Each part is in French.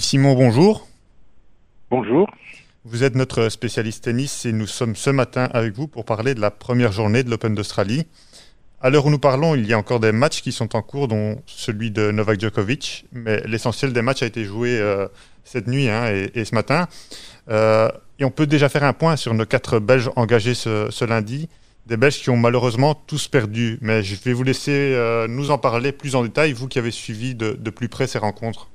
Simon, bonjour. Bonjour. Vous êtes notre spécialiste tennis et nous sommes ce matin avec vous pour parler de la première journée de l'Open d'Australie. À l'heure où nous parlons, il y a encore des matchs qui sont en cours, dont celui de Novak Djokovic, mais l'essentiel des matchs a été joué euh, cette nuit hein, et, ce matin. Euh, et on peut déjà faire un point sur nos quatre Belges engagés ce, lundi, des Belges qui ont malheureusement tous perdu. Mais je vais vous laisser euh, nous en parler plus en détail, vous qui avez suivi de, de plus près ces rencontres.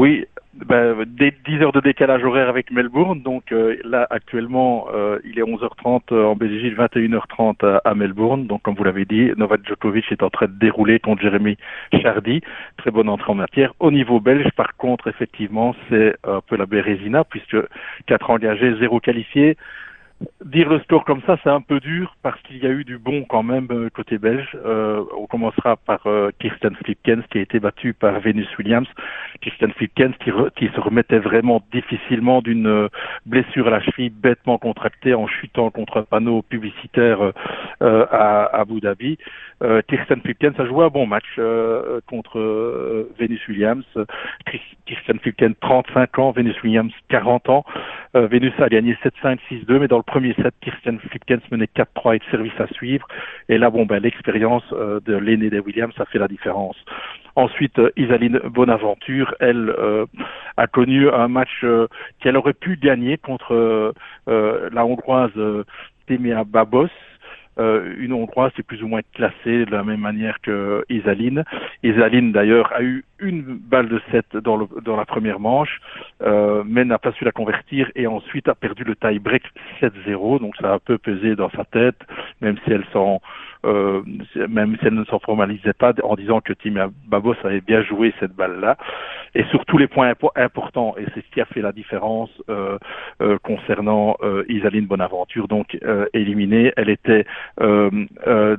Oui, ben, des 10 heures de décalage horaire avec Melbourne. Donc euh, là, actuellement, euh, il est 11h30 euh, en Belgique, 21h30 à, Melbourne. Donc comme vous l'avez dit, Novak Djokovic est en train de dérouler contre Jérémy Chardy. Très bonne entrée en matière. Au niveau belge, par contre, effectivement, c'est un peu la Bérésina, puisque 4 engagés, 0 qualifiés. Dire le score comme ça, c'est un peu dur parce qu'il y a eu du bon quand même euh, côté belge. Euh, on commencera par euh, Kirsten Flipkens qui a été battu par Venus Williams. Kirsten Flipkens qui, qui se remettait vraiment difficilement d'une euh, blessure à la cheville bêtement contractée en chutant contre un panneau publicitaire à, Abu Dhabi. Kirsten Flipkens a joué un bon match contre Venus Williams. Kirsten Flipkens 35 ans, Venus Williams 40 ans. Venus a gagné 7-5, 6-2, mais dans le premier set, Kirsten Flipkens menait 4-3 et de service à suivre. Et là, bon, ben, l'expérience euh, de l'aîné des Williams, ça fait la différence. Ensuite, euh, Isaline Bonaventure, elle euh, a connu un match qu'elle aurait pu gagner contre la Hongroise Temea Babos. Une hongroise c'est plus ou moins classée de la même manière que Isaline. Isaline d'ailleurs a eu une balle de 7 dans, dans la première manche, euh, mais n'a pas su la convertir et ensuite a perdu le tie-break 7-0. Donc ça a un peu pesé dans sa tête, même si elle s'en euh, même si elle ne s'en formalisait pas en disant que Tim Babos avait bien joué cette balle-là. Et sur tous les points importants, et c'est ce qui a fait la différence euh, euh, concernant euh, Isaline Bonaventure, donc euh, éliminée, elle était, elle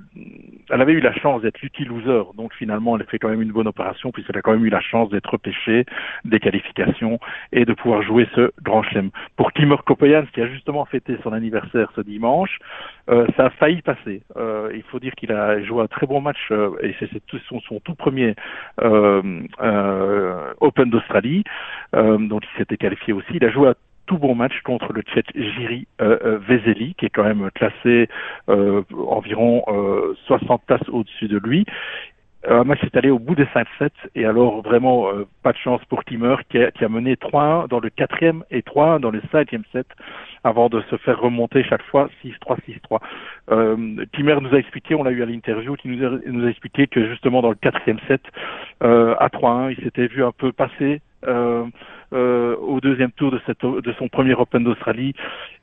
avait eu la chance d'être lucky loser, donc finalement elle a fait quand même une bonne opération puisqu'elle a quand même eu la chance d'être repêchée des qualifications et de pouvoir jouer ce grand chelem. Pour Timur Kopayans, qui a justement fêté son anniversaire ce dimanche, euh, ça a failli passer. Euh, il faut dire qu'il a joué un très bon match euh, et c'est son, tout premier Open d'Australie, donc il s'était qualifié aussi. Il a joué un tout bon match contre le Tchèque Jiri Vezeli, qui est quand même classé environ 60 tasses au-dessus de lui. Un match s'est allé au bout des 5-7 et alors vraiment pas de chance pour Timmer qui a, qui a mené 3-1 dans le quatrième et 3-1 dans le cinquième set avant de se faire remonter chaque fois 6-3, 6-3. Euh, Timmer nous a expliqué, on l'a eu à l'interview, qui nous a, nous a expliqué que justement dans le quatrième set, euh, à 3-1, il s'était vu un peu passer euh, euh, au deuxième tour de, cette, de son premier Open d'Australie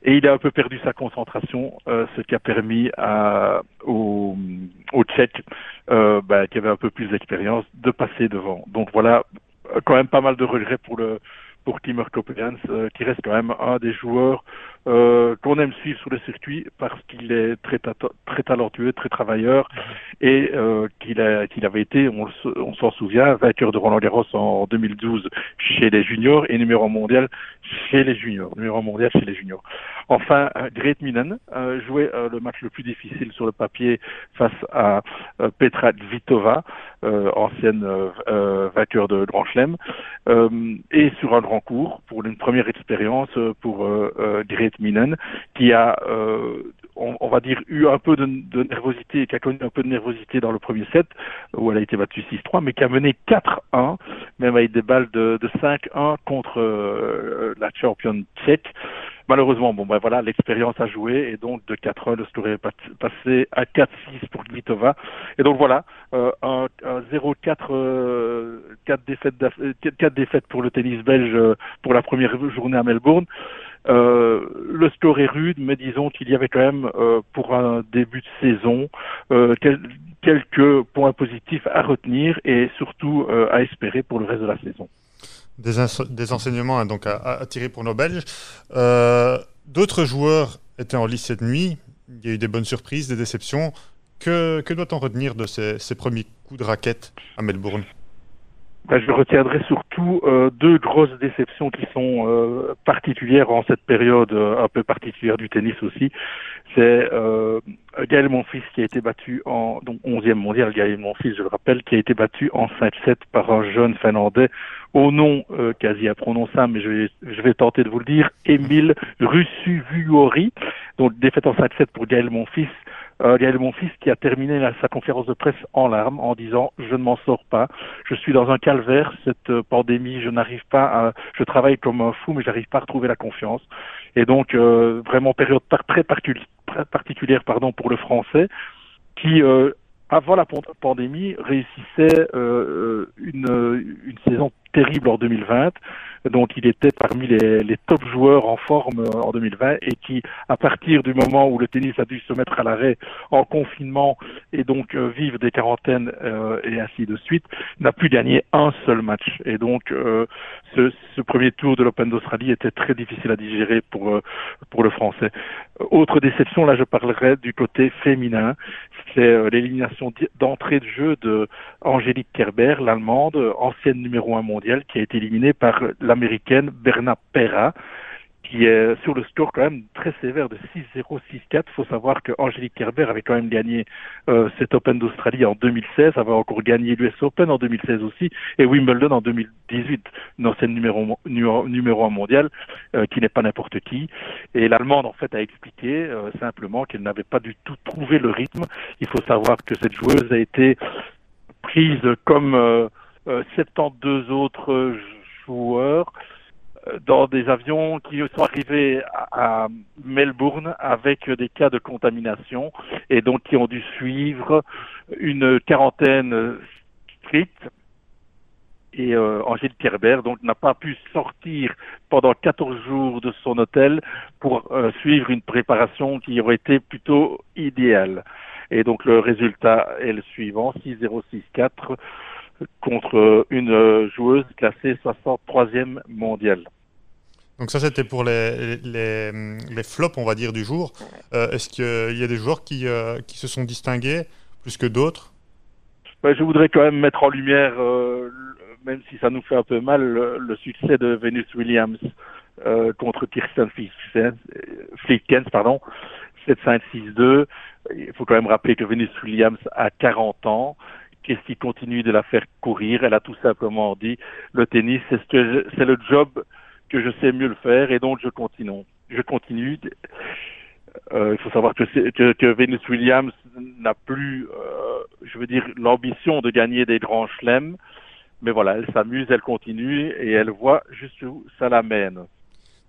et il a un peu perdu sa concentration, euh, ce qui a permis à, au, au Tchèque, euh, bah, qui avait un peu plus d'expérience, de passer devant. Donc voilà, quand même pas mal de regrets pour le pour Timur Kopelians, euh, qui reste quand même un des joueurs euh, qu'on aime suivre sur le circuit parce qu'il est très, très talentueux, très travailleur mhm. et euh, qu'il qu'il avait été, on, on s'en souvient, vainqueur de Roland Garros en 2012 chez les juniors et numéro mondial chez les juniors, numéro mondial chez les juniors. Enfin, euh, Great Minen euh, jouait euh, le match le plus difficile sur le papier face à Petra Kvitova, ancienne vainqueur de Grand Chelem, et sur un grand cours pour une première expérience pour Great Minen, qui a on, va dire, eu un peu de, nervosité, qui a connu un peu de nervosité dans le premier set, où elle a été battue 6-3, mais qui a mené 4-1, même avec des balles de, 5-1 contre la championne tchèque. Malheureusement, bon, ben voilà, l'expérience a joué et donc de 4-1, le score est passé à 4-6 pour Kvitova. Et donc voilà, euh, un, 0-4, 4 euh, défaites, 4 défaites pour le tennis belge euh, pour la première journée à Melbourne. Euh, le score est rude, mais disons qu'il y avait quand même euh, pour un début de saison euh, quelques points positifs à retenir et surtout à espérer pour le reste de la saison des, enseignements hein, donc à, tirer pour nos Belges. Euh, d'autres joueurs étaient en lice cette nuit. Il y a eu des bonnes surprises, des déceptions. Que, doit-on retenir de ces, premiers coups de raquette à Melbourne? Je retiendrai surtout euh, deux grosses déceptions qui sont euh, particulières en cette période euh, un peu particulière du tennis aussi. C'est euh, Gaël Monfils qui a été battu en donc 11e mondial, Gaël Monfils, je le rappelle, qui a été battu en 5-7 par un jeune Finlandais au nom quasi imprononçable, mais je vais, je vais tenter de vous le dire, Emile Russuvuori. Donc défaite en 5-7 pour Gaël Monfils euh, Gaël Monfils qui a terminé sa conférence de presse en larmes en disant je ne m'en sors pas, je suis dans un calvaire, cette euh, pandémie, je n'arrive pas à, je travaille comme un fou mais j'arrive pas à retrouver la confiance. Et donc euh, vraiment période très particulière pardon pour le français qui euh, avant la pandémie réussissait une, une saison terrible en 2020 donc il était parmi les, top joueurs en forme euh, en 2020 et qui, à partir du moment où le tennis a dû se mettre à l'arrêt en confinement et donc euh, vivre des quarantaines euh, et ainsi de suite, n'a plus gagné un seul match. Et donc ce, premier tour de l'Open d'Australie était très difficile à digérer pour pour le Français. Autre déception, là je parlerai du côté féminin, c'est l'élimination d'entrée de jeu de Angélique Kerber, l'allemande, ancienne numéro un mondiale, qui a été éliminée par l'américaine Berna Pera, qui est sur le score quand même très sévère de 6-0, 6-4. Il faut savoir que Angélique Kerber avait quand même gagné euh, cet Open d'Australie en 2016, avait encore gagné l'US Open en 2016 aussi, et Wimbledon en 2018, une ancienne numéro, numéro, 1 mondial, euh, qui n'est pas n'importe qui. Et l'Allemande, en fait, a expliqué euh, simplement qu'elle n'avait pas du tout trouvé le rythme. Il faut savoir que cette joueuse a été prise comme 72 autres joueurs euh, dans des avions qui sont arrivés à, Melbourne avec des cas de contamination et donc qui ont dû suivre une quarantaine stricte. Et euh, Angèle Kerber donc n'a pas pu sortir pendant 14 jours de son hôtel pour euh, suivre une préparation qui aurait été plutôt idéale. Et donc le résultat est le suivant 6-0-6-4 contre une joueuse classée 63e mondiale. Donc ça, c'était pour les, les, les, flops, on va dire, du jour. Euh, est-ce qu'il y a des joueurs qui, euh, qui se sont distingués plus que d'autres? Ben, Je voudrais quand même mettre en lumière, euh, même si ça nous fait un peu mal, le, succès de Venus Williams contre Kirsten Flickens, pardon, 7-5-6-2. Il faut quand même rappeler que Venus Williams a 40 ans qu'est-ce qui continue de la faire courir Elle a tout simplement dit le tennis, c'est ce c'est le job que je sais mieux le faire et donc je continue. Je continue. Euh, il faut savoir que, que, que Venus Williams n'a plus, euh, je veux dire, l'ambition de gagner des grands chelems, mais voilà, elle s'amuse, elle continue et elle voit jusqu'où ça l'amène.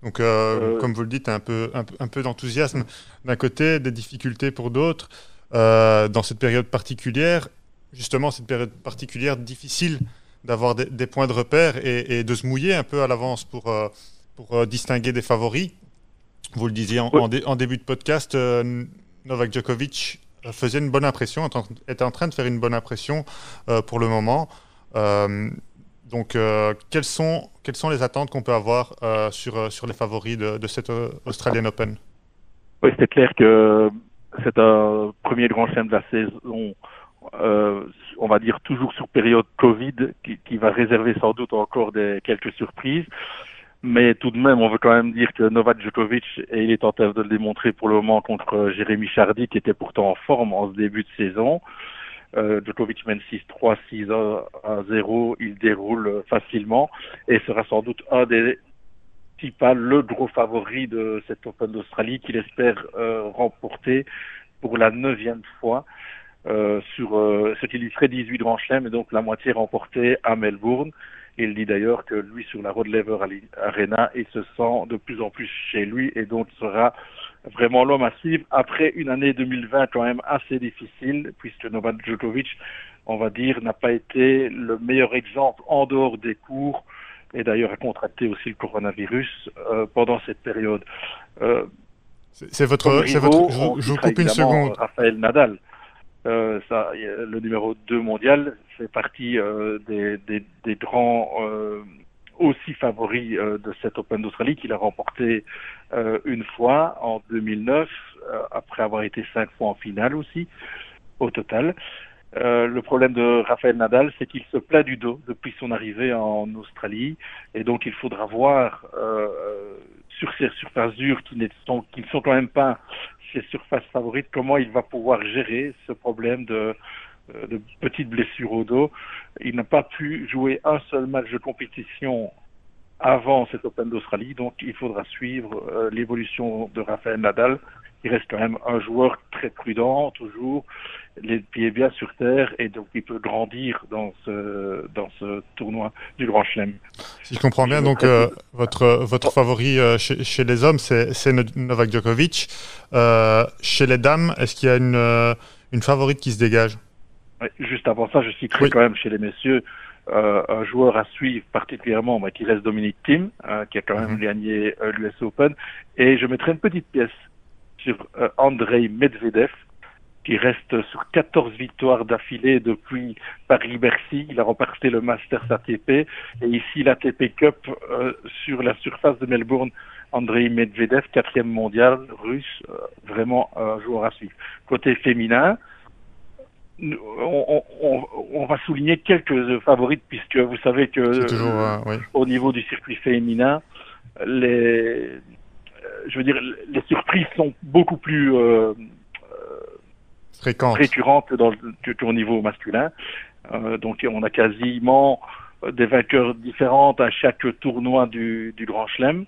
Donc, euh, comme vous le dites, un peu, un, un peu d'enthousiasme d'un côté, des difficultés pour d'autres. dans cette période particulière, justement cette période particulière difficile d'avoir des, points de repère et, de se mouiller un peu à l'avance pour, euh, pour euh, distinguer des favoris. Vous le disiez en, début de podcast, euh, Novak Djokovic faisait une bonne impression, était en train de faire une bonne impression pour le moment. donc, quelles, sont, quelles sont les attentes qu'on peut avoir sur, sur les favoris de, de cette Australian Open? Oui, c'est clair que c'est un premier grand chelem de la saison euh, on va dire toujours sur période Covid, qui, qui, va réserver sans doute encore des, quelques surprises. Mais tout de même, on veut quand même dire que Novak Djokovic, et il est en train de le démontrer pour le moment contre Jérémy Chardy, qui était pourtant en forme en ce début de saison. Euh, Djokovic mène 6-3, 6-0, il déroule facilement et sera sans doute un des, si pas le gros favori de cette Open d'Australie qu'il espère euh, remporter pour la neuvième fois. Euh, sur euh, ce qui lui ferait 18 grands chelems et donc la moitié remportée à Melbourne. Il dit d'ailleurs que lui, sur la Rod Lever Arena, il se sent de plus en plus chez lui et donc sera vraiment l'homme à suivre après une année 2020 quand même assez difficile puisque Novak Djokovic, on va dire, n'a pas été le meilleur exemple en dehors des cours et d'ailleurs a contracté aussi le coronavirus euh, pendant cette période. Euh, c'est votre, votre, je, je vous coupe une seconde. Raphaël Nadal. Euh, ça, le numéro 2 mondial fait partie euh, des, des, des, grands euh, aussi favoris euh, de cet Open d'Australie qu'il a remporté euh, une fois en 2009 après avoir été cinq fois en finale aussi au total. Euh, le problème de Rafael Nadal, c'est qu'il se plaint du dos depuis son arrivée en Australie, et donc il faudra voir euh, sur ces surfaces dures qui, sont, qui ne sont quand même pas ses surfaces favorites, comment il va pouvoir gérer ce problème de, euh, de petites blessures au dos? Il n'a pas pu jouer un seul match de compétition avant cet Open d'Australie, donc il faudra suivre euh, l'évolution de Rafael Nadal. Il reste quand même un joueur très prudent, toujours les pieds bien sur terre, et donc il peut grandir dans ce dans ce tournoi du Grand Chelem. Si je comprends bien, donc euh, votre votre favori euh, chez, chez, les hommes, c'est Novak Djokovic. chez les dames, est-ce qu'il y a une une favorite qui se dégage? Juste avant ça, je citerai quand même chez les messieurs euh, un joueur à suivre particulièrement, bah, qui reste Dominique Thiem, euh, qui a quand même mhm. gagné euh, l'US Open. Et je mettrai une petite pièce sur Andrei Medvedev, qui reste sur 14 victoires d'affilée depuis Paris-Bercy. Il a remporté le Masters ATP et ici l'ATP Cup sur la surface de Melbourne. Andrei Medvedev, quatrième mondial russe, vraiment un joueur à suivre. Côté féminin, on, on, on, va souligner quelques favorites puisque vous savez que euh, au niveau du circuit féminin, les, je veux dire, les surprises sont beaucoup plus euh, récurrentes dans, qu'au niveau masculin. Euh, donc on a quasiment des vainqueurs différentes à chaque tournoi du, du Grand Chelem.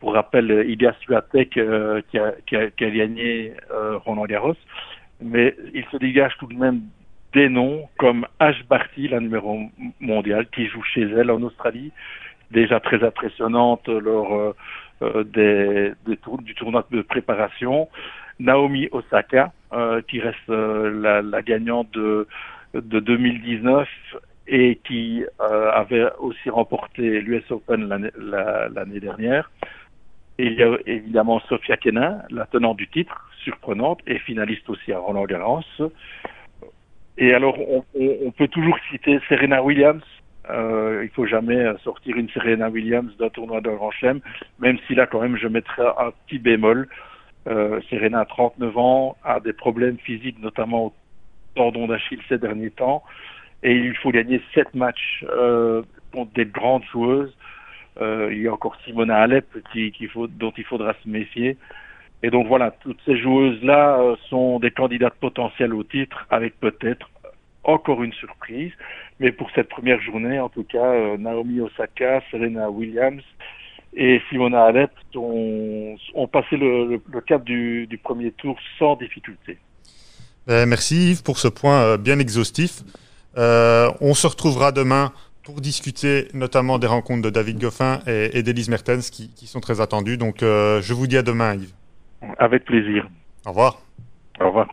Pour rappel, Ilya Swiatek euh, qui, a, qui, a, qui, a, gagné Roland Garros mais il se dégage tout de même des noms comme Ash Barty, la numéro mondiale, qui joue chez elle en Australie, déjà très impressionnante lors euh, euh, des, du tournoi de préparation. Naomi Osaka, euh, qui reste la, gagnante de, de 2019 et qui avait aussi remporté l'US Open l'année dernière. Et il y a évidemment Sofia Kenin, la tenante du titre, surprenante, et finaliste aussi à Roland Garros. Et alors, on, peut toujours citer Serena Williams. Euh, il faut jamais sortir une Serena Williams d'un tournoi de Grand Chelem, même si là, quand même, je mettrais un petit bémol. Euh, Serena a 39 ans, a des problèmes physiques, notamment au tendon d'Achille ces derniers temps, et il faut gagner sept matchs euh, contre des grandes joueuses. Euh, il y a encore Simona Alep qui, qui faut, dont il faudra se méfier. Et donc voilà, toutes ces joueuses-là euh, sont des candidates potentielles au titre, avec peut-être encore une surprise. Mais pour cette première journée, en tout cas, euh, Naomi Osaka, Serena Williams et Simona Alep ont, ont passé le, le, cap du, du, premier tour sans difficulté. merci Yves pour ce point bien exhaustif. on se retrouvera demain pour discuter notamment des rencontres de David Goffin et, et d'Elise Mertens qui, qui, sont très attendues. Donc je vous dis à demain Yves. Avec plaisir. Au revoir. Au revoir.